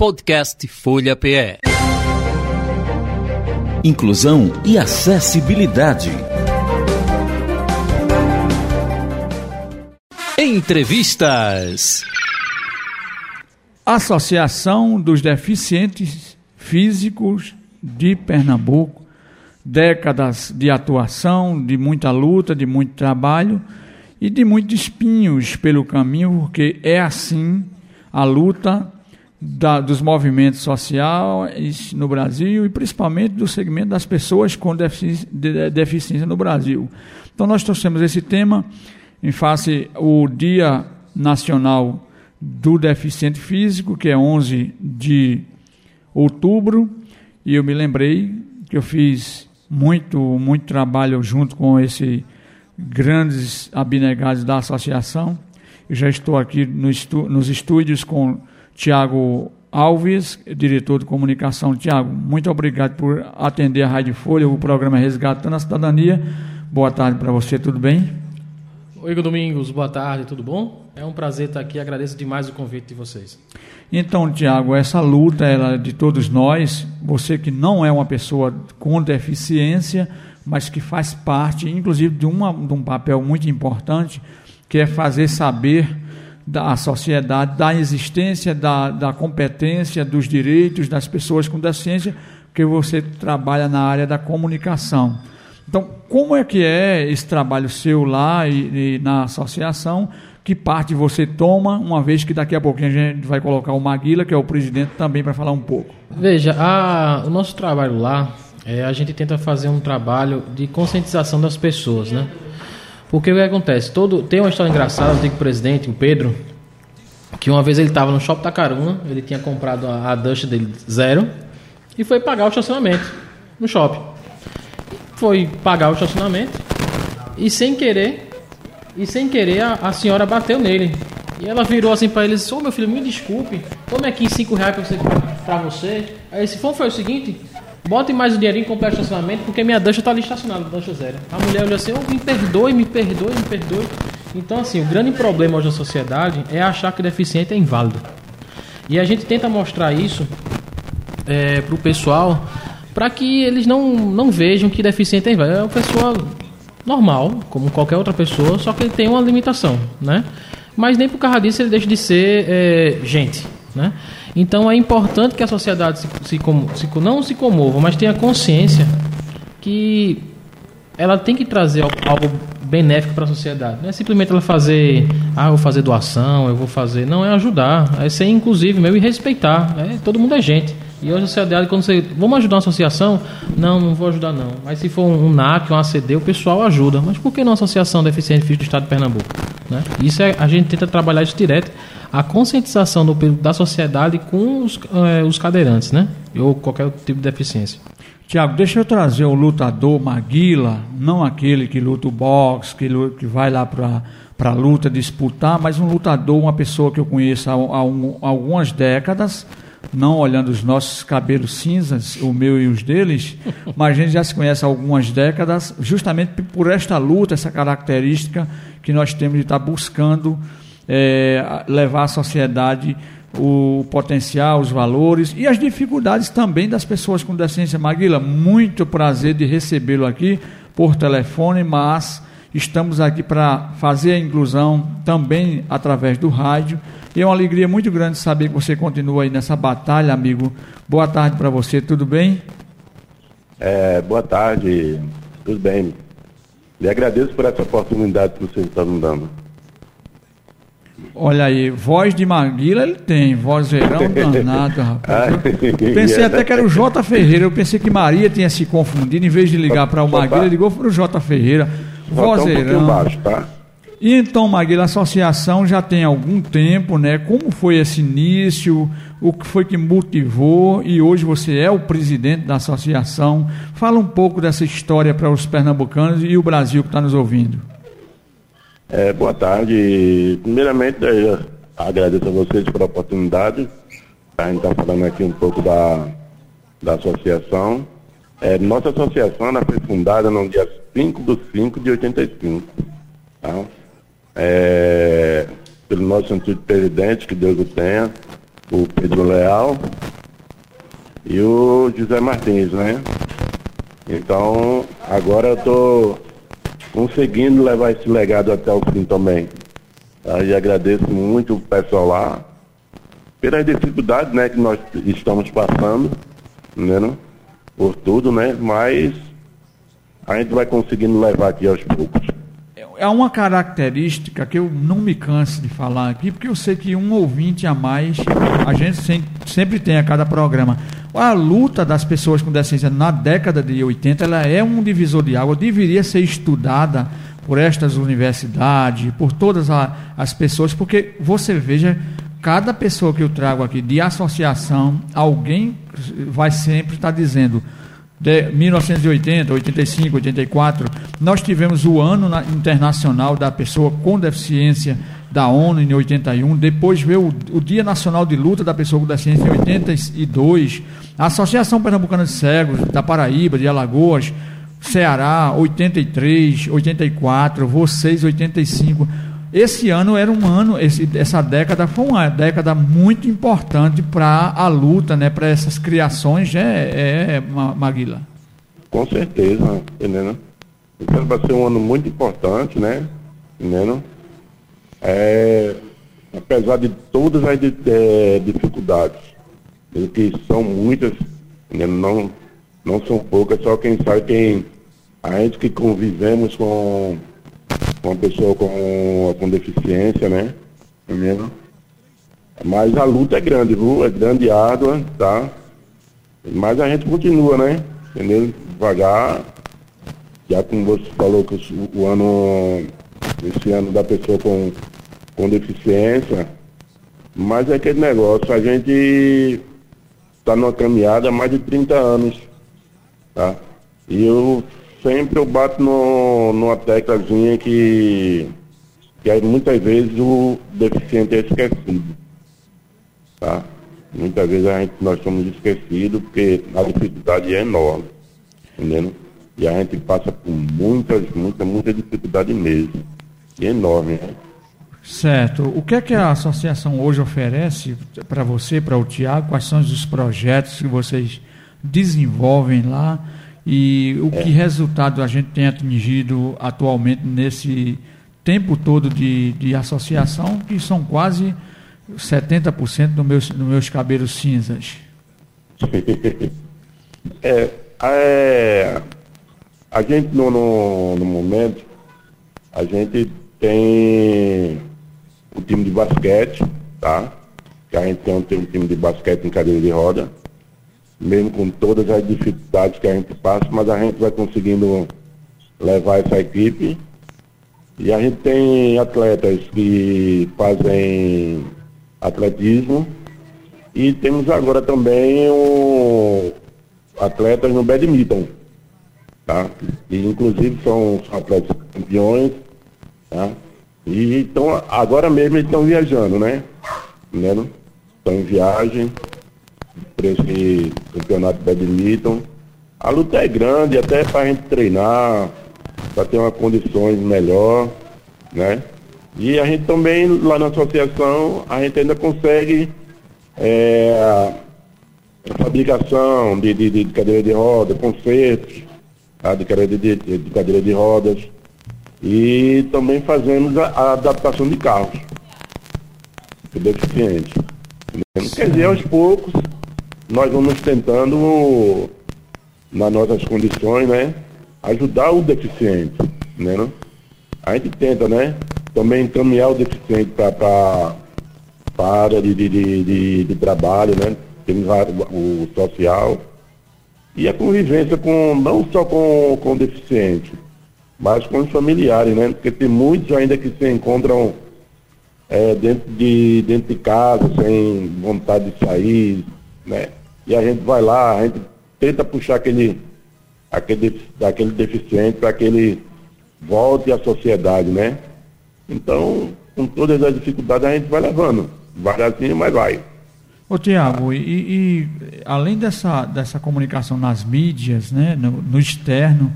Podcast Folha PE. Inclusão e acessibilidade. Entrevistas. Associação dos Deficientes Físicos de Pernambuco, décadas de atuação, de muita luta, de muito trabalho e de muitos espinhos pelo caminho, porque é assim a luta da, dos movimentos sociais no Brasil e principalmente do segmento das pessoas com defici de, deficiência no Brasil. Então nós trouxemos esse tema em face o Dia Nacional do Deficiente Físico, que é 11 de outubro, e eu me lembrei que eu fiz muito, muito trabalho junto com esses grandes abnegados da associação. Eu já estou aqui no estu nos estúdios com Tiago Alves, diretor de comunicação. Tiago, muito obrigado por atender a Rádio Folha, o programa Resgatando a Cidadania. Boa tarde para você, tudo bem? Oi, Domingos, boa tarde, tudo bom? É um prazer estar aqui, agradeço demais o convite de vocês. Então, Tiago, essa luta ela é de todos nós, você que não é uma pessoa com deficiência, mas que faz parte, inclusive, de, uma, de um papel muito importante, que é fazer saber da sociedade, da existência, da, da competência, dos direitos das pessoas com deficiência, que você trabalha na área da comunicação. Então, como é que é esse trabalho seu lá e, e, na associação? Que parte você toma, uma vez que daqui a pouquinho a gente vai colocar o Maguila, que é o presidente, também para falar um pouco. Veja, a, o nosso trabalho lá, é, a gente tenta fazer um trabalho de conscientização das pessoas, né? Porque o que acontece? Todo, tem uma história engraçada, o antigo presidente, o Pedro, que uma vez ele estava no shopping Tacaruna, ele tinha comprado a, a Dust dele zero e foi pagar o estacionamento no shopping foi pagar o estacionamento e sem querer, e sem querer a, a senhora bateu nele. E ela virou assim para ele e disse: Ô oh, meu filho, me desculpe, tome aqui 5 reais pra você, pra você. Aí esse foi o seguinte: bote mais o dinheirinho e compre o estacionamento, porque minha dança tá ali estacionada, dança zero. A mulher olhou assim: oh, me perdoe, me perdoe, me perdoe. Então, assim, o grande problema hoje da sociedade é achar que deficiente é inválido. E a gente tenta mostrar isso é, pro pessoal para que eles não, não vejam que deficiente é inválido. É uma pessoa normal, como qualquer outra pessoa, só que ele tem uma limitação, né? Mas nem por causa disso ele deixa de ser é, gente, né? Então é importante que a sociedade se, se, se, não se comova, mas tenha consciência que ela tem que trazer algo, benéfico para a sociedade. Não é simplesmente ela fazer, ah, eu vou fazer doação, eu vou fazer. Não, é ajudar, é ser inclusive mesmo e respeitar. É, todo mundo é gente. E hoje a sociedade, quando você. Vamos ajudar uma associação? Não, não vou ajudar não. Mas se for um NAC, um ACD, o pessoal ajuda. Mas por que não a Associação Deficiente Físico do Estado de Pernambuco? Né? Isso é, a gente tenta trabalhar isso direto. A conscientização do, da sociedade com os, é, os cadeirantes, né? Ou qualquer tipo de deficiência. Tiago, deixa eu trazer o lutador Maguila, não aquele que luta o boxe, que, que vai lá para para luta disputar, mas um lutador, uma pessoa que eu conheço há, há, um, algumas décadas, não olhando os nossos cabelos cinzas, o meu e os deles, mas a gente já se conhece há algumas décadas, justamente por esta luta, essa característica que nós temos de estar buscando é, levar à sociedade o potencial, os valores e as dificuldades também das pessoas com deficiência. Maguila, muito prazer de recebê-lo aqui por telefone, mas estamos aqui para fazer a inclusão também através do rádio e é uma alegria muito grande saber que você continua aí nessa batalha, amigo. Boa tarde para você, tudo bem? É, boa tarde, tudo bem. E agradeço por essa oportunidade que você está me dando. Olha aí, voz de Maguila ele tem, vozeirão danado, rapaz. Eu pensei até que era o J. Ferreira, eu pensei que Maria tinha se confundido, em vez de ligar para o Maguila, ligou para o J. Ferreira. Vozeirão. Um baixo, tá? E então, Maguila, a associação já tem algum tempo, né? Como foi esse início? O que foi que motivou? E hoje você é o presidente da associação. Fala um pouco dessa história para os pernambucanos e o Brasil que está nos ouvindo. É, boa tarde. Primeiramente, eu agradeço a vocês pela oportunidade. A gente está falando aqui um pouco da, da associação. É, nossa associação foi fundada no dia 5 de 5 de 85. Tá? é, pelo nosso antigo presidente, que Deus o tenha, o Pedro Leal e o José Martins, né? Então, agora eu estou conseguindo levar esse legado até o fim também. Tá? E agradeço muito o pessoal lá pelas dificuldades né, que nós estamos passando, né, por tudo, né? Mas a gente vai conseguindo levar aqui aos poucos. É uma característica que eu não me canso de falar aqui, porque eu sei que um ouvinte a mais a gente sempre tem a cada programa. A luta das pessoas com deficiência na década de 80 ela é um divisor de água, deveria ser estudada por estas universidades, por todas a, as pessoas, porque você veja, cada pessoa que eu trago aqui de associação, alguém vai sempre estar dizendo de 1980, 85, 84, nós tivemos o ano internacional da pessoa com deficiência da ONU em 81, depois veio o, Dia Nacional de Luta da Pessoa com Deficiência em 82, a Associação Pernambucana de Cegos da Paraíba, de Alagoas, Ceará 83, 84, vocês 85. Esse ano era um ano, esse, essa década foi uma década muito importante para a luta, né, para essas criações, é, é Maguila. Com certeza, entendendo? Então vai ser um ano muito importante, né? Entendendo? É, apesar de todas as é, dificuldades, que são muitas, não, não são poucas, só quem sabe quem. A gente que convivemos com uma pessoa com, com deficiência, né? Entendeu? Mas a luta é grande, viu? É grande e árdua, tá? Mas a gente continua, né? Entendeu? Devagar. Já como você falou que o, o ano, esse ano da pessoa com, com deficiência, mas é aquele negócio, a gente está numa caminhada há mais de 30 anos, tá? E eu sempre eu bato no, numa teclazinha que, que aí muitas vezes o deficiente é esquecido. Tá? Muitas vezes a gente, nós somos esquecidos porque a dificuldade é enorme. Entendeu? E a gente passa por muitas, muita, muita dificuldade mesmo. E enorme, né? Certo. O que é que a associação hoje oferece para você, para o Tiago? Quais são os projetos que vocês desenvolvem lá? E o é. que resultado a gente tem atingido atualmente nesse tempo todo de, de associação, que são quase 70% dos meus, dos meus cabelos cinzas. é, é, a gente no, no, no, momento, a gente tem o time de basquete, tá? Que a gente tem, tem um time de basquete em cadeira de roda mesmo com todas as dificuldades que a gente passa, mas a gente vai conseguindo levar essa equipe. E a gente tem atletas que fazem atletismo e temos agora também o atletas no badminton. Tá? E inclusive são, são atletas campeões. Tá? E então agora mesmo eles estão viajando, né? Estão em viagem para esse campeonato badminton. A luta é grande, até para a gente treinar, para ter uma condições melhor, né? E a gente também, lá na associação, a gente ainda consegue é, a fabricação de, de, de, cadeira de rodas, consertos tá? de, cadeira de, de, cadeira de rodas. E também fazemos a, a adaptação de carros deficiente. Quer dizer, aos poucos, nós vamos tentando, nas nossas condições, né, ajudar o deficiente, né? Não? A gente tenta, né, também encaminhar o deficiente para a área de, de, de, de, trabalho, né? Temos o social e a convivência com, não só com, com o deficiente, mas com os familiares, né? Porque tem muitos ainda que se encontram é, dentro, de, dentro de casa, sem vontade de sair, né? E a gente vai lá, a gente tenta puxar aquele, aquele, aquele deficiente para que ele volte à sociedade, né? Então, com todas as dificuldades, a gente vai levando. Devagarzinho, mas vai. Ô Tiago, e, e, além dessa, dessa comunicação nas mídias, né, no, no, externo,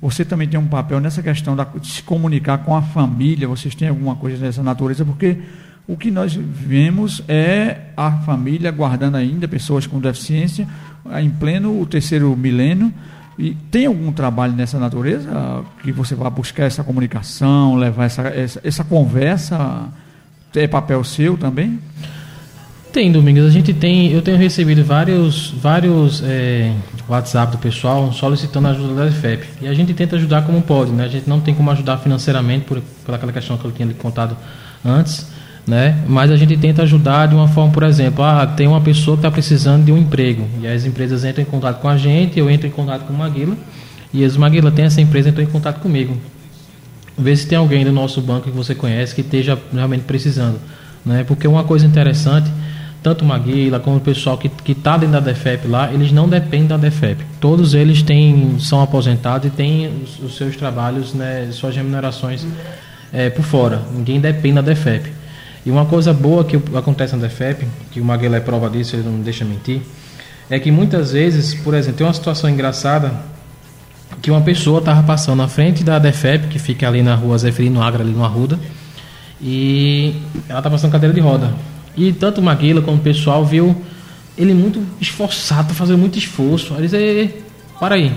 você também tem um papel nessa questão da, de se comunicar com a família, vocês têm alguma coisa dessa natureza, porque o que nós vemos é a família guardando ainda pessoas com deficiência em pleno o terceiro milênio. E tem algum trabalho nessa natureza que você vai buscar essa comunicação, levar essa, essa, essa conversa? É papel seu também? Tem, Domingos. A gente tem, eu tenho recebido vários, vários é, WhatsApp do pessoal solicitando ajuda da FEP. E a gente tenta ajudar como pode, né? A gente não tem como ajudar financeiramente por, por aquela questão que eu tinha lhe contado antes né? Mas a gente tenta ajudar de uma forma, por exemplo, ah, tem uma pessoa que está precisando de um emprego e as empresas entram em contato com a gente, eu entro em contato com o Maguila e as Maguila tem essa empresa entrou em contato comigo. Vê se tem alguém do nosso banco que você conhece que esteja realmente precisando, né? Porque uma coisa interessante, tanto o Maguila como o pessoal que está dentro da DEFEP lá, eles não dependem da DEFEP. Todos eles têm, são aposentados e têm os, os seus trabalhos, né, suas remunerações é, por fora. Ninguém depende da DEFEP. E uma coisa boa que acontece na DEFEP, que o Maguila é prova disso, ele não deixa mentir, é que muitas vezes, por exemplo, tem uma situação engraçada que uma pessoa estava passando na frente da DEFEP, que fica ali na rua Zeferino Agra, ali no Arruda, e ela está passando cadeira de roda. E tanto o Maguila como o pessoal viu ele muito esforçado, fazendo muito esforço. Aí eles, para aí,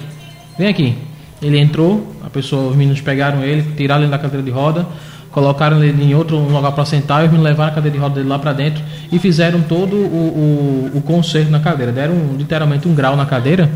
vem aqui. Ele entrou, a pessoa, os meninos pegaram ele, tiraram ele da cadeira de roda, colocaram ele em outro lugar para sentar e me levaram a cadeira de roda dele lá para dentro e fizeram todo o, o, o conserto na cadeira. Deram literalmente um grau na cadeira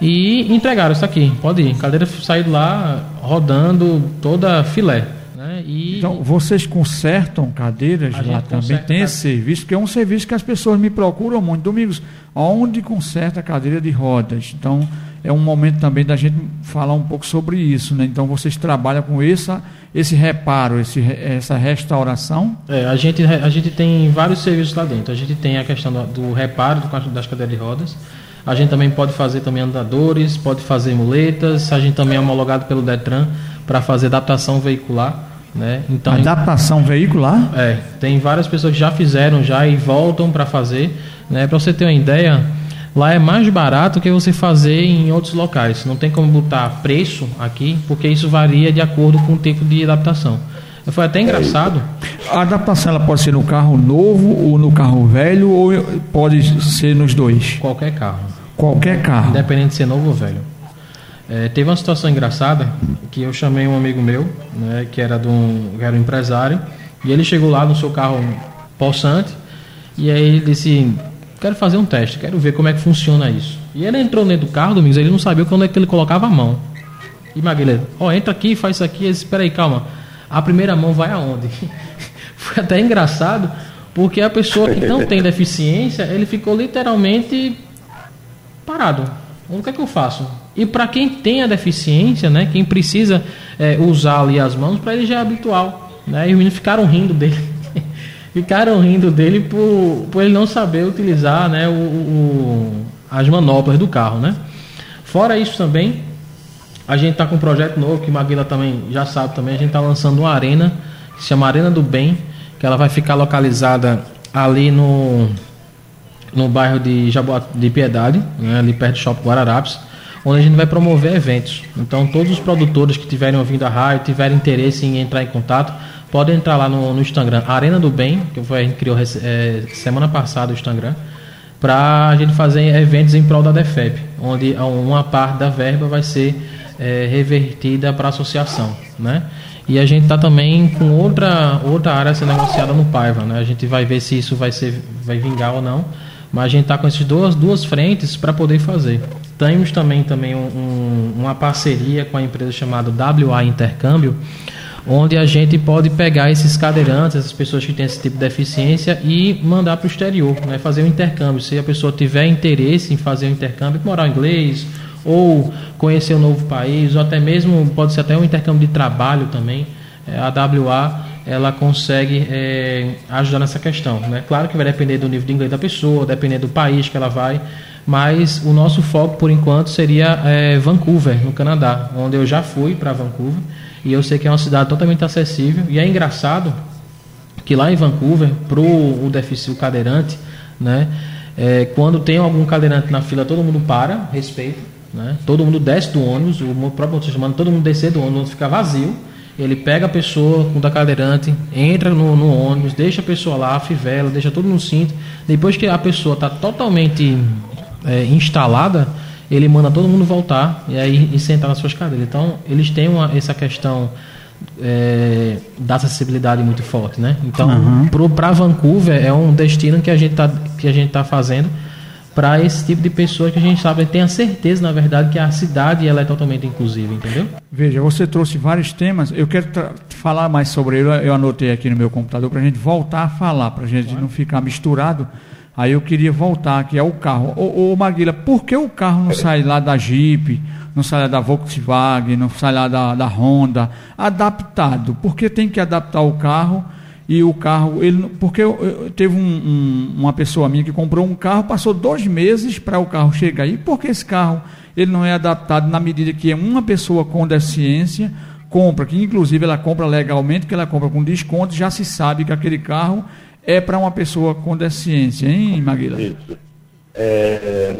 e entregaram isso aqui. Pode ir. A cadeira saiu lá rodando toda filé. Né? E... Então, vocês consertam cadeiras A lá também? Tem esse serviço, que é um serviço que as pessoas me procuram muito. Domingos, onde conserta a cadeira de rodas? Então, é um momento também da gente falar um pouco sobre isso. Né? Então, vocês trabalham com essa, esse reparo, esse, essa restauração. É, a gente, a gente tem vários serviços lá dentro. A gente tem a questão do, do reparo das cadeiras de rodas. A gente também pode fazer também andadores, pode fazer muletas. A gente também é homologado pelo Detran para fazer adaptação veicular. Né? Então, Adaptação veicular? É, tem várias pessoas que já fizeram já e voltam para fazer. Né? Para você ter uma ideia, lá é mais barato que você fazer em outros locais. Não tem como botar preço aqui, porque isso varia de acordo com o tipo de adaptação. Foi até engraçado. A adaptação ela pode ser no carro novo ou no carro velho, ou pode ser nos dois? Qualquer carro, Qualquer carro. independente de ser novo ou velho. É, teve uma situação engraçada que eu chamei um amigo meu, né, que era de um, que era um empresário, e ele chegou lá no seu carro possante, e aí ele disse: Quero fazer um teste, quero ver como é que funciona isso. E ele entrou dentro do carro, Domingos, ele não sabia onde é que ele colocava a mão. E Maguila, ó, entra aqui, faz isso aqui. Ele disse, Espera aí, calma. A primeira mão vai aonde? Foi até engraçado, porque a pessoa que não tem deficiência, ele ficou literalmente parado. O que é que eu faço? E para quem tem a deficiência, né, quem precisa é, usar ali as mãos, para ele já é habitual. Né? E os meninos ficaram rindo dele. Ficaram rindo dele por, por ele não saber utilizar né, o, o- as manobras do carro. Né? Fora isso também, a gente está com um projeto novo que Maguila também já sabe também. A gente está lançando uma arena que se chama Arena do Bem, que ela vai ficar localizada ali no no bairro de Jaboa, de Piedade, né, ali perto do Shopping Guararapes, onde a gente vai promover eventos. Então, todos os produtores que tiverem ouvindo a rádio, tiverem interesse em entrar em contato, podem entrar lá no, no Instagram, Arena do Bem, que foi, a gente criou eh, semana passada o Instagram, para a gente fazer eventos em prol da DEFEP, onde uma parte da verba vai ser eh, revertida para a associação, né? E a gente está também com outra, outra área ser negociada no Paiva, né? A gente vai ver se isso vai, ser, vai vingar ou não, mas a gente está com essas duas, duas frentes para poder fazer. Temos também, também um- um- uma parceria com a empresa chamada WA Intercâmbio, onde a gente pode pegar esses cadeirantes, essas pessoas que têm esse tipo de deficiência e mandar para o exterior, né? fazer um intercâmbio. Se a pessoa tiver interesse em fazer um intercâmbio, morar em inglês, ou conhecer um novo país, ou até mesmo pode ser até um intercâmbio de trabalho também, eh, a WA ela consegue eh, ajudar nessa questão. Né? Claro que vai depender do nível de inglês da pessoa, depender do país que ela vai, mas o nosso foco por enquanto seria eh, Vancouver, no Canadá, onde eu já fui para Vancouver e eu sei que é uma cidade totalmente acessível. E é engraçado que lá em Vancouver, para o deficiente cadeirante, né, é, quando tem algum cadeirante na fila, todo mundo para, respeita, né, todo mundo desce do ônibus, o próprio motorista manda todo mundo descer do ônibus fica vazio, Ele pega a pessoa com da cadeirante, entra no, no, ônibus, deixa a pessoa lá, fivela, deixa tudo no cinto. Depois que a pessoa está totalmente é, instalada, ele manda todo mundo voltar e aí e sentar nas suas cadeiras. Então, eles têm uma, essa questão é, da acessibilidade muito forte, né? Então, uhum. para Vancouver é um destino que a gente está que a gente tá fazendo para esse tipo de pessoa que a gente sabe, tem a certeza, na verdade, que a cidade ela é totalmente inclusiva, entendeu? Veja, você trouxe vários temas, eu quero falar mais sobre ele, eu anotei aqui no meu computador para a gente voltar a falar, para a gente não ficar misturado. Aí eu queria voltar aqui ao carro. Ô, ô Maguila, por que o carro não sai lá da Jeep, não sai lá da Volkswagen, não sai lá da, da Honda, adaptado? Por que tem que adaptar o carro e o carro, ele, porque eu, eu, teve um, um, uma pessoa minha que comprou um carro, passou dois meses para o carro chegar aí, porque esse carro ele não é adaptado na medida que uma pessoa com deficiência compra, que inclusive ela compra legalmente, que ela compra com desconto, já se sabe que aquele carro é para uma pessoa com deficiência, hein, Maguila? Isso. É,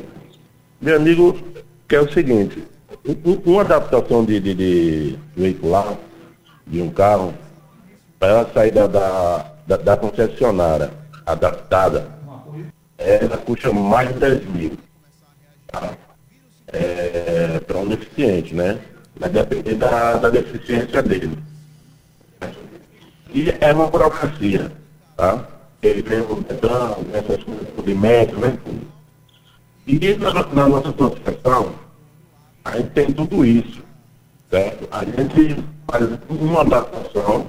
meu amigo, que é o seguinte, uma adaptação de, de, de veicular de um carro, para ela sair da, da, da, concessionária adaptada, ela custa mais de 10 mil. Tá? É, para um deficiente, né? Vai depender da, da deficiência dele. E é uma burocracia, tá? Ele vem o Detran, essas coisas de metro, né? E na, na nossa associação, a gente tem tudo isso, certo? A gente faz uma adaptação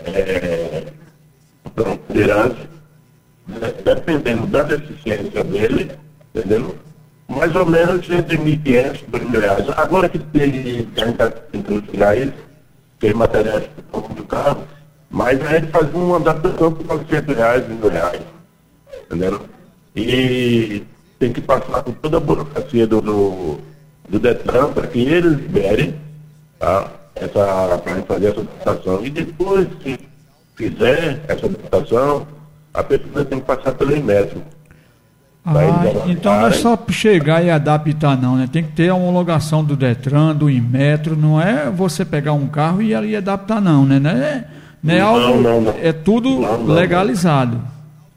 é, liderança, né, dependendo da deficiência dele, entendeu? Mais ou menos entre 1.500 e 2.000 reais. Agora que, tem, que a gente está tentando tirar isso, tem materiais do carro, mas a gente faz uma adaptação por 900 reais, mil reais. Entendeu? E tem que passar por toda a burocracia do, do, do Detran para que eles liberem tá? para fazer essa adaptação. E depois, se fizer essa adaptação, a pessoa tem que passar pelo Inmetro. Ah, então não é só chegar e adaptar não, né? Tem que ter a homologação do Detran, do Inmetro, não é você pegar um carro e ali adaptar não, né? Não é, não não, não, não. é tudo legalizado.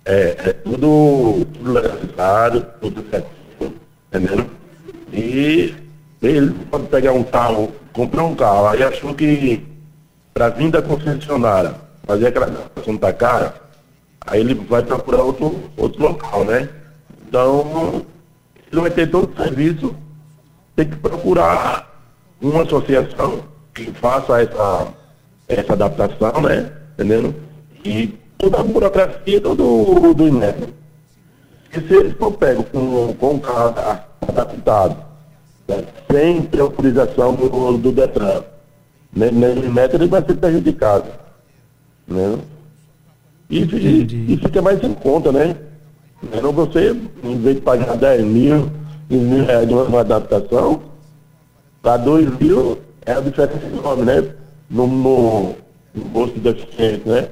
É, é tudo, tudo legalizado, tudo certinho, entendeu? E ele pode pegar um carro comprou um carro, aí achou que para vir da concessionária fazer aquela adaptação tá cara, aí ele vai procurar outro, outro local, né? Então, ele vai ter todo o serviço, tem que procurar uma associação que faça essa, essa adaptação, né? Entendendo? E toda a burocracia do, do INEP. E se eles for pego com, com o carro adaptado, né, sem ter autorização do, do Detran. Nesse método ele vai ser prejudicado. Né? E, e, e, fica mais em conta, né? Então você, em vez de pagar 10 mil, 15 mil reais de uma adaptação, para 2 mil é a diferença enorme, né? No, no, no bolso deficiente, né?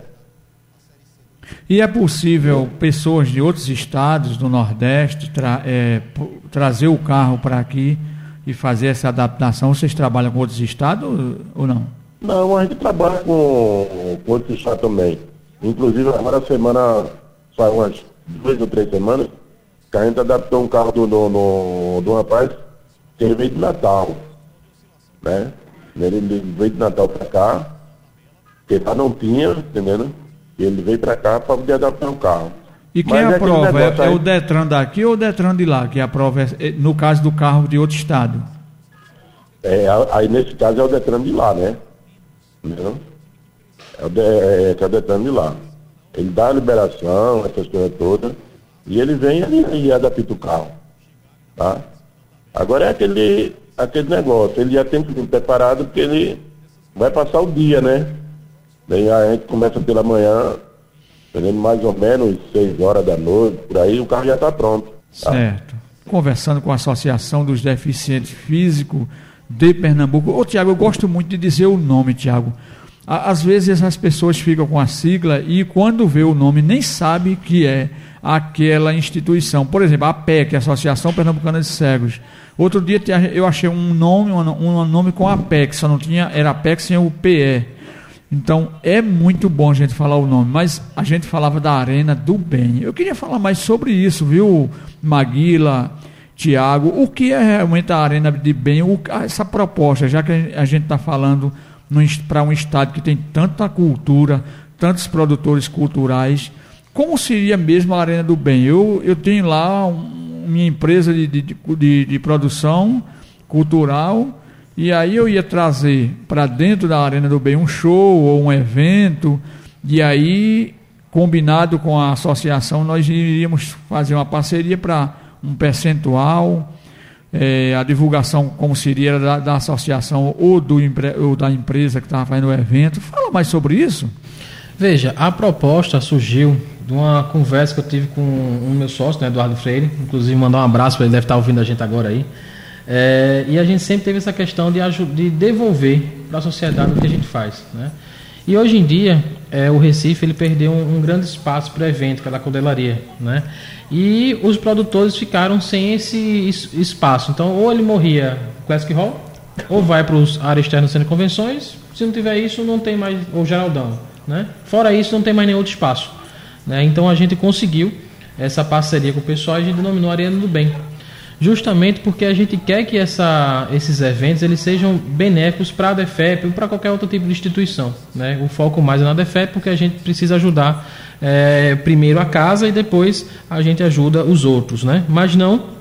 E é possível pessoas de outros estados do Nordeste tra é, trazer o carro para aqui e fazer essa adaptação? Vocês trabalham com outros estados ou não? Não, a gente trabalha com, com outros estados também. Inclusive, agora a semana, faz umas duas ou três semanas, que a gente adaptou um carro do, do, do, do rapaz que ele veio de Natal. Né? Ele veio de Natal para cá, que lá não tinha, entendendo? E ele veio para cá para poder adaptar o carro. E quem Mas aprova? É, é, o Detran daqui ou o Detran de lá que aprova, é, no caso do carro de outro estado? É, aí nesse caso é o Detran de lá, né? Entendeu? É o, de, é, é o Detran de lá. Ele dá a liberação, essas coisas todas, e ele vem e, e adapta o carro. Tá? Agora é aquele, aquele negócio, ele já tem que vir preparado porque ele vai passar o dia, né? Daí a gente começa pela manhã? Mais ou menos 6 horas da noite, por aí, o carro já está pronto. Tá? Certo. Conversando com a Associação dos Deficientes Físicos de Pernambuco. Ô, Tiago, eu gosto muito de dizer o nome, Tiago. Às vezes as pessoas ficam com a sigla e quando vê o nome nem sabe que é aquela instituição. Por exemplo, a PEC, Associação Pernambucana de Cegos. Outro dia eu achei um nome, um nome com a PEC, só não tinha, era a PEC sem o PE. Então é muito bom a gente falar o nome, mas a gente falava da Arena do Bem. Eu queria falar mais sobre isso, viu, Maguila, Tiago? O que é realmente a Arena de Bem? O, essa proposta, já que a gente está falando para um estado que tem tanta cultura, tantos produtores culturais, como seria mesmo a Arena do Bem? Eu, eu tenho lá um, minha empresa de, de, de, de produção cultural e aí eu ia trazer para dentro da Arena do Bem um show ou um evento, e aí, combinado com a associação, nós iríamos fazer uma parceria para um percentual, é, a divulgação como seria da, da associação ou, do, ou da empresa que estava fazendo o evento. Fala mais sobre isso. Veja, a proposta surgiu de uma conversa que eu tive com o meu sócio, né, Eduardo Freire, inclusive mandar um abraço ele, deve estar ouvindo a gente agora aí. É, e a gente sempre teve essa questão de, de devolver para a sociedade o que a gente faz. Né? E hoje em dia, é, o Recife ele perdeu um, um grande espaço para evento, que é da codelaria. Né? E os produtores ficaram sem esse espaço. Então, ou ele morria Classic Hall, ou vai para os áreas externas sendo convenções. Se não tiver isso, não tem mais. Ou Geraldão. Né? Fora isso, não tem mais nenhum outro espaço. Né? Então, a gente conseguiu essa parceria com o pessoal e a gente denominou Arena do Bem justamente porque a gente quer que essa, esses eventos eles sejam benéficos para a DEFEP ou para qualquer outro tipo de instituição. Né? O foco mais é na DEFEP porque a gente precisa ajudar é, primeiro a casa e depois a gente ajuda os outros. Né? Mas não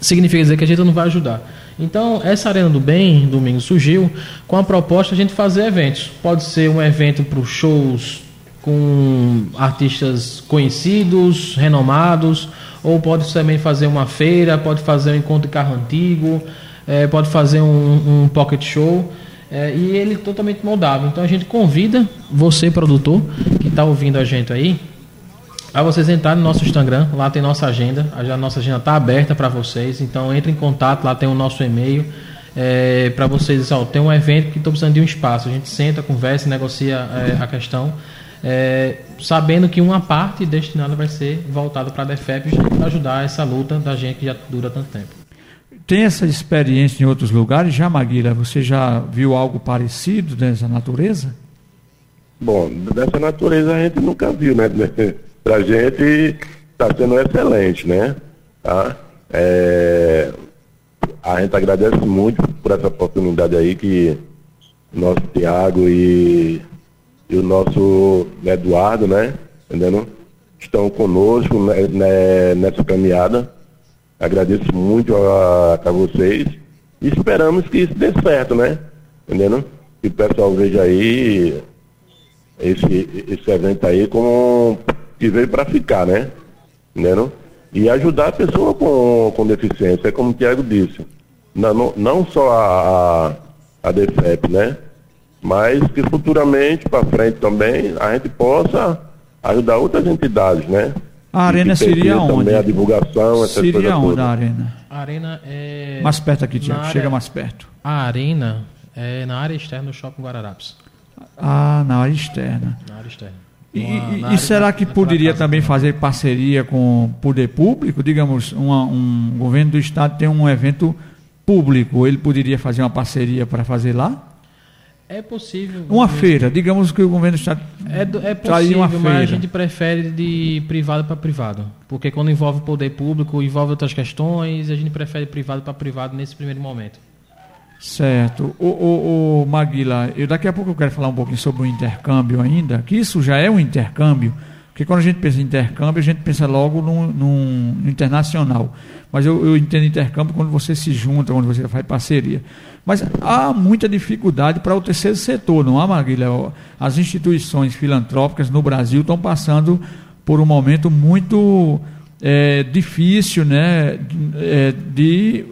significa dizer que a gente não vai ajudar. Então, essa Arena do Bem, domingo, surgiu com a proposta de a gente fazer eventos. Pode ser um evento para shows com artistas conhecidos, renomados, ou pode também fazer uma feira, pode fazer um encontro de carro antigo, é, pode fazer um, um pocket show. É, e ele é totalmente moldável. Então a gente convida você, produtor, que está ouvindo a gente aí, a vocês entrarem no nosso Instagram, lá tem nossa agenda, a nossa agenda está aberta para vocês, então entre em contato, lá tem o nosso e-mail, é, para vocês, ó, tem um evento que estou precisando de um espaço, a gente senta, conversa, negocia é, a questão é, sabendo que uma parte destinada vai ser voltada para a DEFEP para ajudar essa luta da gente que já dura tanto tempo. Tem essa experiência em outros lugares já, Maguila? Você já viu algo parecido dessa natureza? Bom, dessa natureza a gente nunca viu, né? Para a gente está sendo excelente, né? Tá? É, a gente agradece muito por essa oportunidade aí que nosso Tiago e e o nosso Eduardo, né? Entendendo? Estão conosco né, né, nessa caminhada. Agradeço muito a, a vocês e esperamos que isso dê certo, né? Entendendo? Que o pessoal veja aí esse, esse evento aí como que veio para ficar, né? Entendendo? E ajudar a pessoa com, com deficiência, é como o Tiago disse. Não, não, não só a, a, a DFEP, né? Mas que futuramente, para frente também, a gente possa ajudar outras entidades, né? A arena seria onde? Também a divulgação, essas Seria onde a arena? A arena é... Mais perto aqui, Tiago, chega mais perto. A arena é na área externa do Shopping Guararapes. Ah, na área externa. Na área externa. E, e, e será que poderia também fazer parceria com o poder público? Digamos, uma, um governo do estado tem um evento público, ele poderia fazer uma parceria para fazer lá? É possível. Uma feira, digamos que o governo está. É, é possível, uma feira. mas a gente prefere de privado para privado. Porque quando envolve poder público, envolve outras questões, a gente prefere privado para privado nesse primeiro momento. Certo. O, o, o Maguila, eu daqui a pouco eu quero falar um pouquinho sobre o intercâmbio ainda, que isso já é um intercâmbio, porque quando a gente pensa em intercâmbio, a gente pensa logo num, num internacional. Mas eu, eu entendo intercâmbio quando você se junta, quando você faz parceria. Mas há muita dificuldade para o terceiro setor, não há, Maguila? As instituições filantrópicas no Brasil estão passando por um momento muito é, difícil né, é, de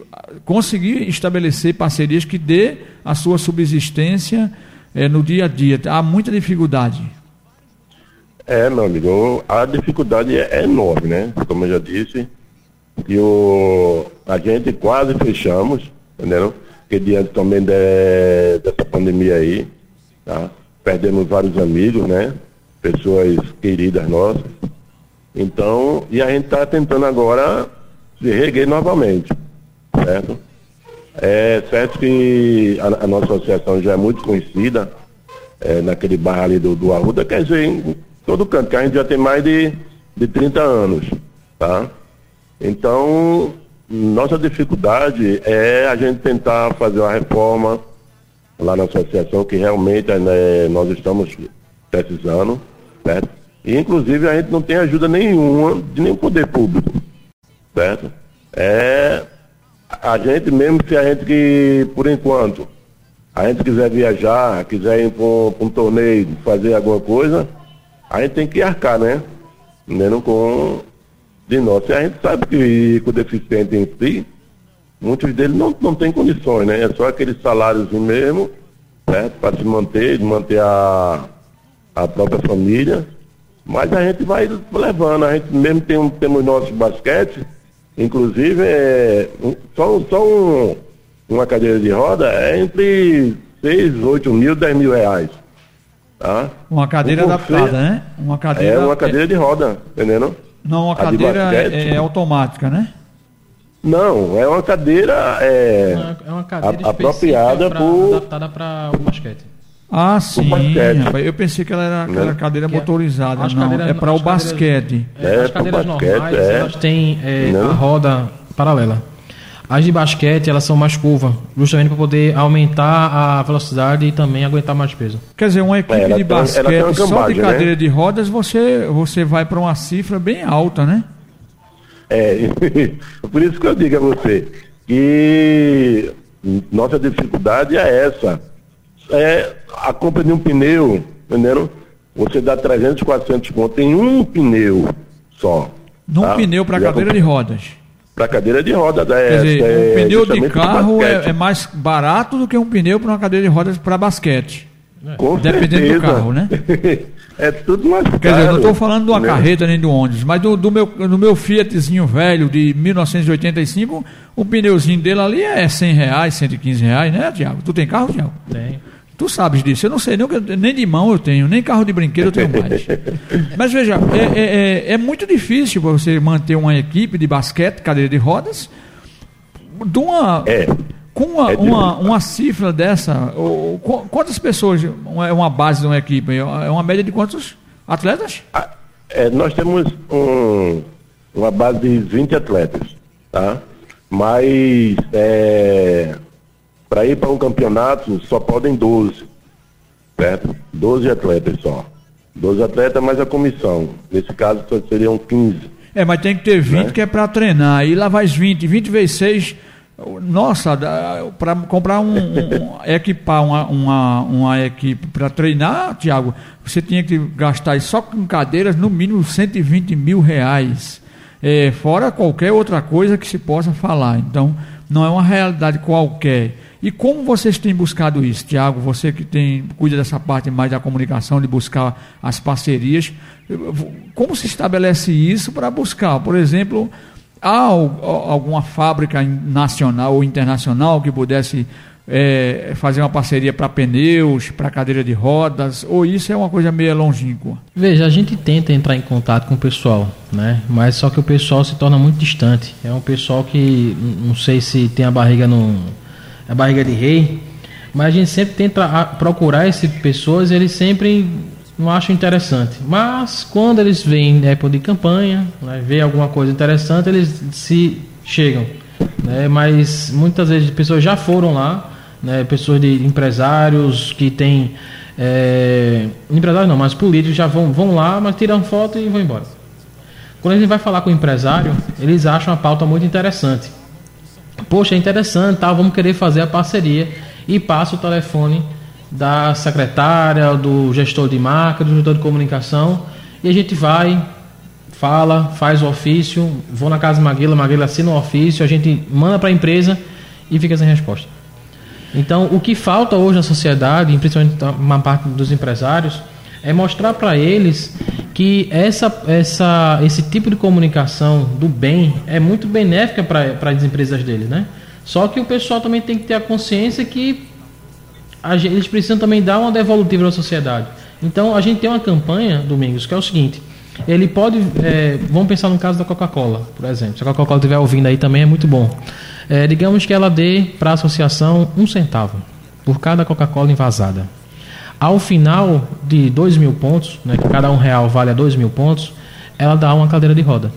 conseguir estabelecer parcerias que dê a sua subsistência é, no dia a dia. Há muita dificuldade. É, meu amigo, a dificuldade é enorme, né? Como eu já disse, e o, a gente quase fechamos, entendeu? porque diante também de, dessa pandemia aí, tá? perdemos vários amigos, né? Pessoas queridas nossas. Então, e a gente está tentando agora se reguer novamente, certo? É certo que a, a nossa associação já é muito conhecida, é, naquele bairro ali do, do Arruda, quer dizer, todo canto, que a gente já tem mais de, de 30 anos, tá? Então, nossa dificuldade é a gente tentar fazer uma reforma lá na associação, que realmente né, nós estamos precisando, certo? E, inclusive, a gente não tem ajuda nenhuma de nenhum poder público, certo? É a gente mesmo, se a gente que, por enquanto, a gente quiser viajar, quiser ir para um, um, torneio, fazer alguma coisa, a gente tem que arcar, né? Mesmo com de nós. A gente sabe que com o deficiente em si, muitos deles não, não têm condições, né? É só aqueles salários mesmo, certo? Para se manter, manter a, a própria família. Mas a gente vai levando, a gente mesmo tem um, temos nosso basquete, inclusive é, só, só um, uma cadeira de roda é entre 6, 8 mil, 10 mil reais. Tá? Uma cadeira adaptada, né? Uma cadeira, é uma cadeira de roda, entendendo? Não, uma cadeira é, é, automática, né? Não, é uma cadeira, é, é uma cadeira apropriada pra, por... adaptada para o basquete. Ah, sim. Eu pensei que ela era aquela né? cadeira que é- motorizada. Não, cadeira, é para o basquete. É, as cadeiras basquete, normais, é. elas têm é, a roda paralela. As de basquete, elas são mais curvas, justamente para poder aumentar a velocidade e também aguentar mais peso. Quer dizer, uma equipe é, de basquete só de né? cadeira né? de rodas, você, você vai para uma cifra bem alta, né? É, por isso que eu digo a você que nossa dificuldade é essa. É a compra de um pneu, entendeu? Você dá 300, 400 pontos em um pneu só. Num tá? pneu para cadeira de rodas para cadeira de rodas. É, Quer dizer, é, um pneu de carro é, é, mais barato do que um pneu para uma cadeira de rodas para basquete. Com Dependendo certeza. do carro, né? é tudo mais caro. Quer dizer, eu não estou falando de uma né? carreta nem do ônibus, mas do, do, meu, do meu Fiatzinho velho de 1985, o pneuzinho dele ali é 100 reais, 115 reais, né, Tiago? Tu tem carro, Tiago? Tem. Tu sabes disso, eu não sei, nem, nem de mão eu tenho, nem carro de brinquedo eu tenho mais. Mas veja, é, é, é, é muito difícil você manter uma equipe de basquete, cadeira de rodas, de uma, é. com uma, é uma, uma, cifra dessa. Ou, quantas pessoas é uma base de uma equipe? É uma média de quantos atletas? Ah, é, nós temos um, uma base de 20 atletas, tá? Mas é, para ir para um campeonato só podem 12, certo? 12 atletas só. 12 atletas mais a comissão. Nesse caso só seriam 15. É, mas tem que ter 20 né? que é para treinar. Aí lá vai 20, 20 vezes 6. Nossa, para comprar um, um equipar uma, uma, uma equipe para treinar, Tiago, você tinha que gastar só com cadeiras no mínimo 120 mil reais. É, fora qualquer outra coisa que se possa falar. Então, não é uma realidade qualquer. E como vocês têm buscado isso, Tiago? Você que tem cuida dessa parte mais da comunicação, de buscar as parcerias, como se estabelece isso para buscar, por exemplo, há alguma fábrica nacional ou internacional que pudesse é, fazer uma parceria para pneus, para cadeira de rodas, ou isso é uma coisa meio longínqua? Veja, a gente tenta entrar em contato com o pessoal, né? Mas só que o pessoal se torna muito distante. É um pessoal que não sei se tem a barriga no a barriga de rei, mas a gente sempre tenta procurar essas pessoas, eles sempre não acham interessante. Mas quando eles veem época de campanha, né, vê alguma coisa interessante, eles se chegam. Né, mas muitas vezes pessoas já foram lá, né, pessoas de empresários que têm. É, empresários não, mas políticos já vão, vão lá, mas tiram foto e vão embora. Quando a gente vai falar com o empresário, eles acham a pauta muito interessante poxa, é interessante, tá, vamos querer fazer a parceria e passa o telefone da secretária, do gestor de marca, do gestor de comunicação e a gente vai, fala, faz o ofício, vou na casa de Maguila, Maguila assina o ofício, a gente manda para a empresa e fica sem resposta. Então, o que falta hoje na sociedade, principalmente uma parte dos empresários, é mostrar para eles que essa, essa, esse tipo de comunicação do bem é muito benéfica para as empresas deles, né? Só que o pessoal também tem que ter a consciência que a, eles precisam também dar uma devolutiva à sociedade. Então a gente tem uma campanha, Domingos, que é o seguinte: ele pode, é, vamos pensar no caso da Coca-Cola, por exemplo. Se a Coca-Cola estiver ouvindo aí também é muito bom. É, digamos que ela dê para a associação um centavo por cada Coca-Cola envasada. Ao final de dois mil pontos, né, que cada um real vale a dois mil pontos, ela dá uma cadeira de roda.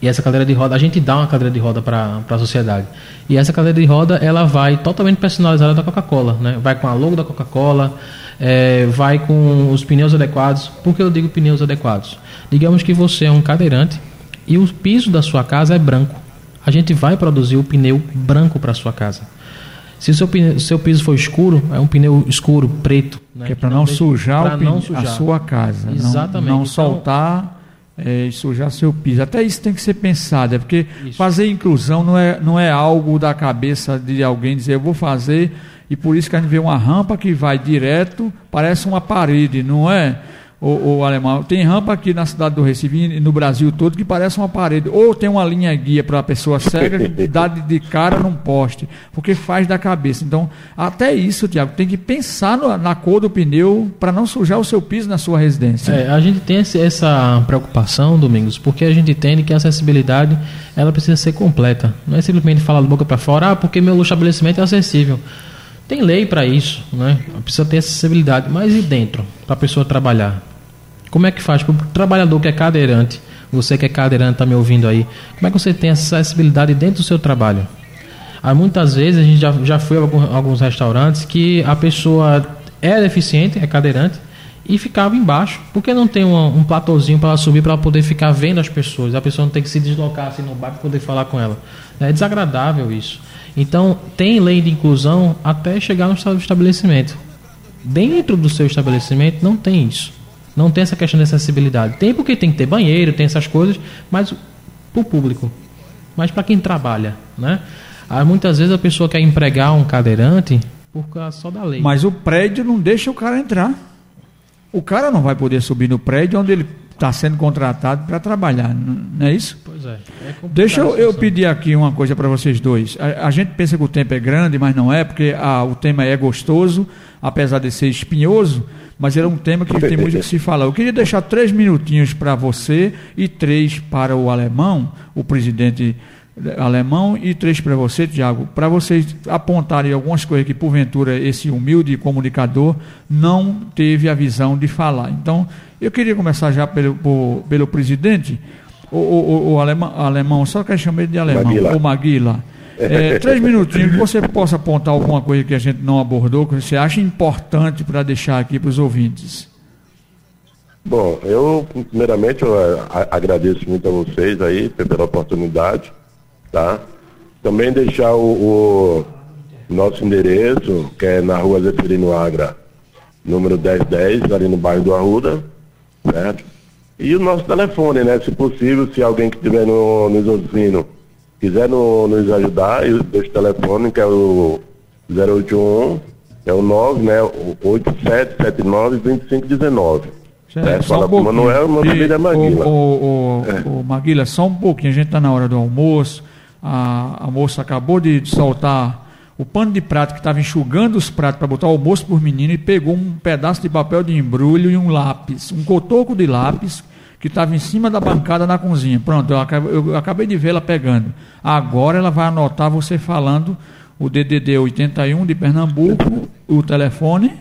E essa cadeira de roda, a gente dá uma cadeira de roda para a sociedade. E essa cadeira de roda, ela vai totalmente personalizada da Coca-Cola, né? Vai com a logo da Coca-Cola, é, vai com os pneus adequados. Por que eu digo pneus adequados? Digamos que você é um cadeirante e o piso da sua casa é branco. A gente vai produzir o pneu branco para sua casa. Se o seu, pneu, seu piso for escuro, é um pneu escuro, preto. Né? Que é para não, não, sujar, não sujar a sua casa. Exatamente. Não, não então, soltar é, e sujar seu piso. Até isso tem que ser pensado, é porque isso. fazer inclusão não é, não é algo da cabeça de alguém dizer eu vou fazer e por isso que a gente vê uma rampa que vai direto, parece uma parede, não é? O, o alemão. Tem rampa aqui na cidade do Recife e no Brasil todo que parece uma parede. Ou tem uma linha guia para a pessoa cega que dá de, cara num poste, porque faz da cabeça. Então, até isso, Tiago, tem que pensar no, na cor do pneu para não sujar o seu piso na sua residência. É, a gente tem essa preocupação, Domingos, porque a gente entende que a acessibilidade ela precisa ser completa. Não é simplesmente falar de boca para fora, ah, porque meu estabelecimento é acessível. Tem lei para isso, né? Precisa ter acessibilidade, mas e dentro, para a pessoa trabalhar? Como é que faz para o trabalhador que é cadeirante, você que é cadeirante está me ouvindo aí, como é que você tem acessibilidade dentro do seu trabalho? Há muitas vezes a gente já, já foi a alguns restaurantes que a pessoa é deficiente, é cadeirante, e ficava embaixo, porque não tem um, um platôzinho para ela subir para poder ficar vendo as pessoas. A pessoa não tem que se deslocar assim no bar para poder falar com ela. É desagradável isso. Então, tem lei de inclusão até chegar no estabelecimento. Dentro do seu estabelecimento não tem isso. Não tem essa questão de acessibilidade. Tem porque tem que ter banheiro, tem essas coisas, mas para o público. Mas para quem trabalha, né? Aí, muitas vezes a pessoa quer empregar um cadeirante por causa só da lei. Mas o prédio não deixa o cara entrar. O cara não vai poder subir no prédio onde ele está sendo contratado para trabalhar, não é isso? Pois é. é Deixa eu, eu, pedir aqui uma coisa para vocês dois. A, a, gente pensa que o tempo é grande, mas não é, porque a, o tema é gostoso, apesar de ser espinhoso mas era um tema que tem muito que se falar. Eu queria deixar três minutinhos para você e três para o alemão, o presidente alemão, e três para você, Tiago, para vocês apontarem algumas coisas que, porventura, esse humilde comunicador não teve a visão de falar. Então, eu queria começar já pelo, por, pelo presidente, o, o, o, alemão, alemão, só que eu chamei de alemão, Maguila. o Maguila. É, três minutinhos, que você possa apontar alguma coisa que a gente não abordou, que você acha importante para deixar aqui para os ouvintes. Bom, eu, primeiramente, eu agradeço muito a vocês aí pela oportunidade, tá? Também deixar o, o nosso endereço, que é na rua Zeferino Agra, número 1010, ali no bairro do Arruda, certo? E o nosso telefone, né? Se possível, se alguém que estiver no, nos ouvindo quiser no, nos ajudar, eu deixo o telefone, que é o 081, é o 9, né? 8779 2519. É, só um Manuel, meu apelido é Maguila. O, o, é. o, Maguila, só um pouquinho, a gente está na hora do almoço, a, a moça acabou de soltar o pano de prato que estava enxugando os pratos para botar o almoço por menino e pegou um pedaço de papel de embrulho e um lápis, um cotoco de lápis que estava em cima da bancada na cozinha. Pronto, eu acabei, eu acabei de vê-la pegando. Agora ela vai anotar você falando o DDD 81 de Pernambuco, o telefone.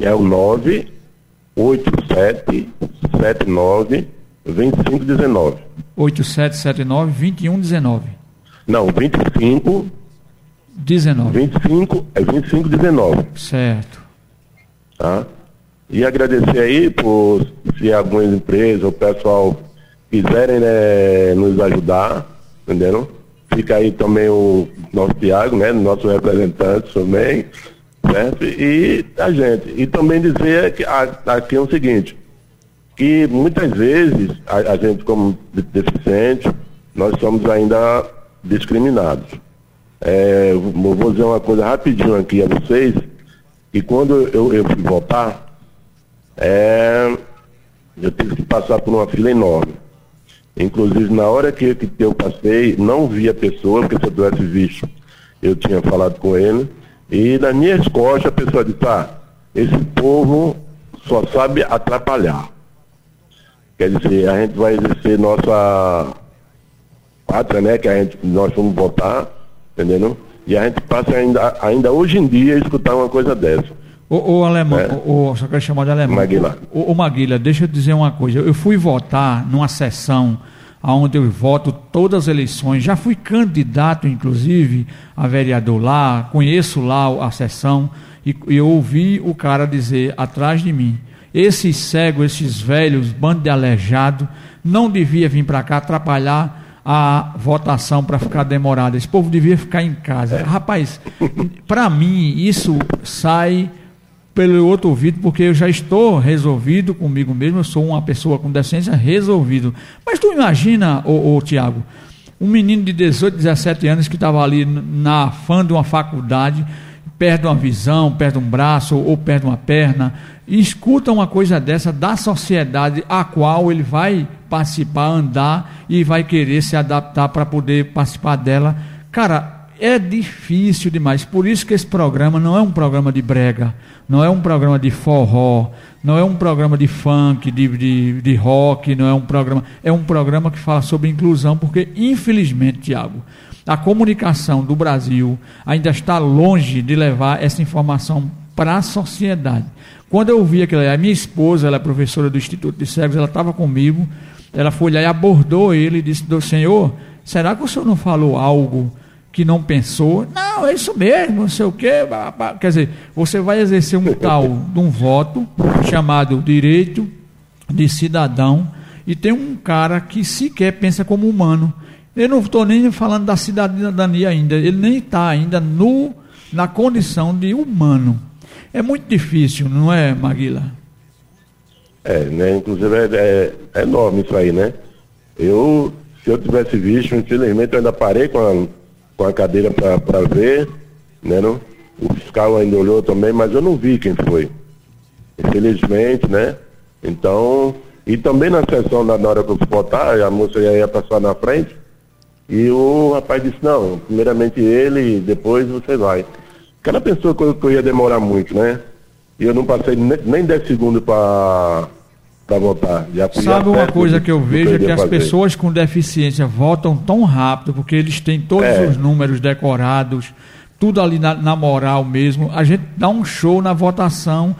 É o 98779 2519. 8779 2119. Não, 25 19. 25 é 2519. Certo. Tá? E agradecer aí por se algumas empresas, o pessoal quiserem né, nos ajudar, entendeu? Fica aí também o nosso Tiago, né? Nosso representante também, certo? E a gente. E também dizer que aqui é o seguinte, que muitas vezes a, a gente como deficiente, nós somos ainda discriminados. É, vou dizer uma coisa rapidinho aqui a vocês, que quando eu, eu fui votar, é, eu tive que passar por uma fila enorme. Inclusive, na hora que, que eu passei, não vi a pessoa, porque se eu tivesse visto, eu tinha falado com ele. E na minha costas, a pessoa disse, ah, esse povo só sabe atrapalhar. Quer dizer, a gente vai exercer nossa pátria, né, que a gente, nós vamos votar, entendeu? E a gente passa ainda, ainda hoje em dia a escutar uma coisa dessa. O, o alemão, é. o, o, só quero chamar de alemão. Maguila. O, o Maguila, deixa eu dizer uma coisa. Eu fui votar numa sessão onde eu voto todas as eleições. Já fui candidato, inclusive, a vereador lá, conheço lá a sessão, e, e eu ouvi o cara dizer atrás de mim: esses cegos, esses velhos, bando de aleijado, não devia vir para cá atrapalhar a votação para ficar demorada. Esse povo devia ficar em casa. Rapaz, para mim, isso sai pelo outro ouvido, porque eu já estou resolvido comigo mesmo, eu sou uma pessoa com deficiência resolvido. Mas tu imagina, ô, ô Tiago, um menino de 18, 17 anos que estava ali na fã de uma faculdade, perde uma visão, perde um braço ou perde uma perna, e escuta uma coisa dessa da sociedade a qual ele vai participar, andar e vai querer se adaptar para poder participar dela. Cara, é difícil demais. Por isso que esse programa não é um programa de brega, não é um programa de forró, não é um programa de funk, de, de, de rock, não é um programa. É um programa que fala sobre inclusão, porque, infelizmente, Tiago, a comunicação do Brasil ainda está longe de levar essa informação para a sociedade. Quando eu vi aquilo, a minha esposa, ela é professora do Instituto de Cegos, ela estava comigo, ela foi lá e abordou ele e disse: do Senhor, será que o senhor não falou algo? que não pensou, não, é isso mesmo, não sei o quê. Quer dizer, você vai exercer um tal de um voto chamado direito de cidadão e tem um cara que sequer pensa como humano. Eu não estou nem falando da cidadania ainda, ele nem está ainda no, na condição de humano. É muito difícil, não é, Maguila? É, né? Inclusive é, é, é enorme isso aí, né? Eu, se eu tivesse visto, infelizmente eu ainda parei com a com a cadeira para ver, né? Não? O fiscal ainda olhou também, mas eu não vi quem foi. Infelizmente, né? Então, e também na sessão, na, na hora que eu votar, a moça ia passar na frente, e o rapaz disse, não, primeiramente ele, depois você vai. Aquela pessoa que eu, que eu ia demorar muito, né? E eu não passei nem, nem 10 segundos para para votar. Sabe uma coisa que eu vejo é que as fazer. pessoas com deficiência votam tão rápido porque eles têm todos é. os números decorados, tudo ali na, na, moral mesmo. A gente dá um show na votação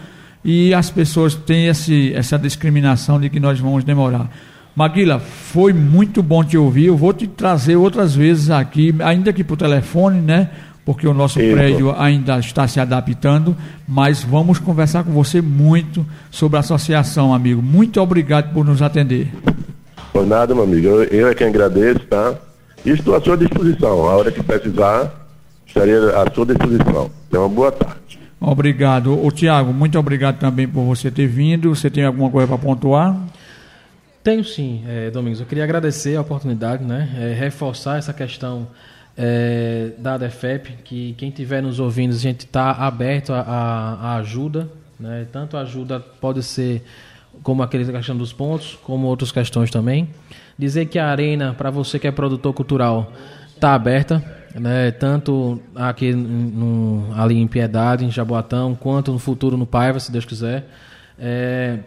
e as pessoas têm esse, essa discriminação de que nós vamos demorar. Maguila, foi muito bom te ouvir. Eu vou te trazer outras vezes aqui, ainda que por telefone, né? porque o nosso Isso. prédio ainda está se adaptando, mas vamos conversar com você muito sobre a associação, amigo. Muito obrigado por nos atender. Por nada, meu amigo. Eu, eu é quem agradeço, tá? E estou à sua disposição. A hora que precisar, estaria à sua disposição. Tenha uma boa tarde. Obrigado. Tiago, muito obrigado também por você ter vindo. Você tem alguma coisa para pontuar? Tenho sim, é, Domingos. Eu queria agradecer a oportunidade, né? É, reforçar essa questão é, da DEFEP, que quem estiver nos ouvindo, a gente está aberto à ajuda, né? tanto a ajuda pode ser como aquele questão dos pontos, como outras questões também. Dizer que a arena, para você que é produtor cultural, está aberta, né? tanto aqui no, ali em Piedade, em Jaboatão, quanto no futuro no Paiva, se Deus quiser. É,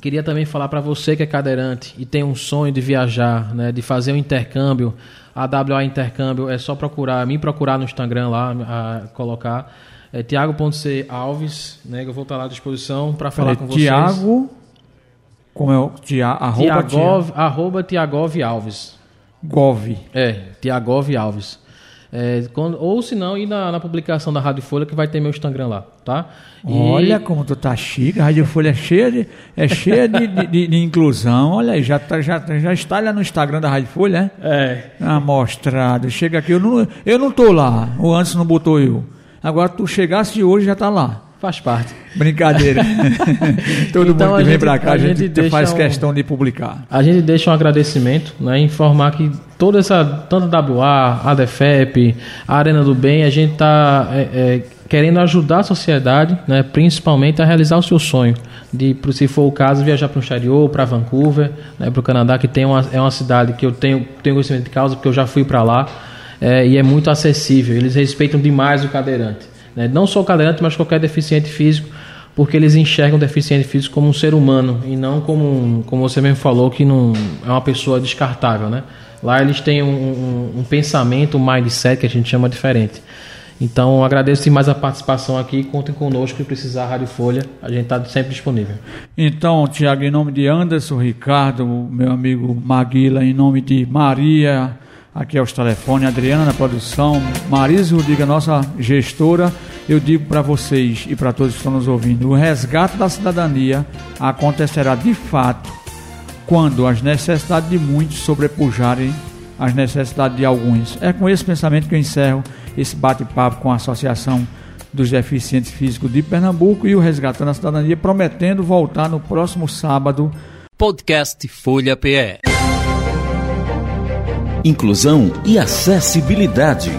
queria também falar para você que é cadeirante e tem um sonho de viajar, né? de fazer um intercâmbio a WA Intercâmbio é só procurar, me procurar no Instagram lá, a, colocar. É Tiago.c Alves, né? Que eu vou estar lá à disposição para falar com vocês. Tiago. Como é o Tia, arroba, Tiagov, arroba Tiagov Alves. Gov. É, Tiagov Alves. É, quando, ou se não, ir na, na, publicação da Rádio Folha que vai ter meu Instagram lá, tá? E... Olha como tu tá chique, a Rádio Folha é cheia de, é cheia de, de, de, inclusão. Olha aí, já, tá, já, já está lá no Instagram da Rádio Folha, é? É. Amostrado. Chega aqui, eu não, eu não tô lá, o antes não botou eu. Agora tu chegasse hoje já tá lá. Faz parte. Brincadeira. Todo então, mundo que vem para cá, a gente, a gente faz um, questão de publicar. A gente deixa um agradecimento, né, informar que toda essa, tanto a WA, a DEFEP, a Arena do Bem, a gente está é, é, querendo ajudar a sociedade, né, principalmente a realizar o seu sonho de, se for o caso, viajar para o exterior, para Vancouver, né, para o Canadá, que tem uma, é uma cidade que eu tenho, tenho conhecimento de causa, porque eu já fui para lá, é, e é muito acessível. Eles respeitam demais o cadeirante. Né? Não só o cadeirante, mas qualquer deficiente físico, porque eles enxergam o deficiente físico como um ser humano e não como, como você mesmo falou, que não é uma pessoa descartável. Né? Lá eles têm um, um, um pensamento, um mindset que a gente chama diferente. Então agradeço demais a participação aqui. Contem conosco que precisar Rádio Folha. A gente está sempre disponível. Então, Tiago, em nome de Anderson, Ricardo, meu amigo Maguila, em nome de Maria, aqui é os telefones, Adriana na produção, Marisa Rodrigues, nossa gestora, eu digo para vocês e para todos que estão nos ouvindo, o resgate da cidadania acontecerá de fato quando as necessidades de muitos sobrepujarem as necessidades de alguns. É com esse pensamento que eu encerro esse bate-papo com a Associação dos Deficientes Físicos de Pernambuco e o Resgatando a Cidadania, prometendo voltar no próximo sábado. Podcast Folha PE. Inclusão e acessibilidade.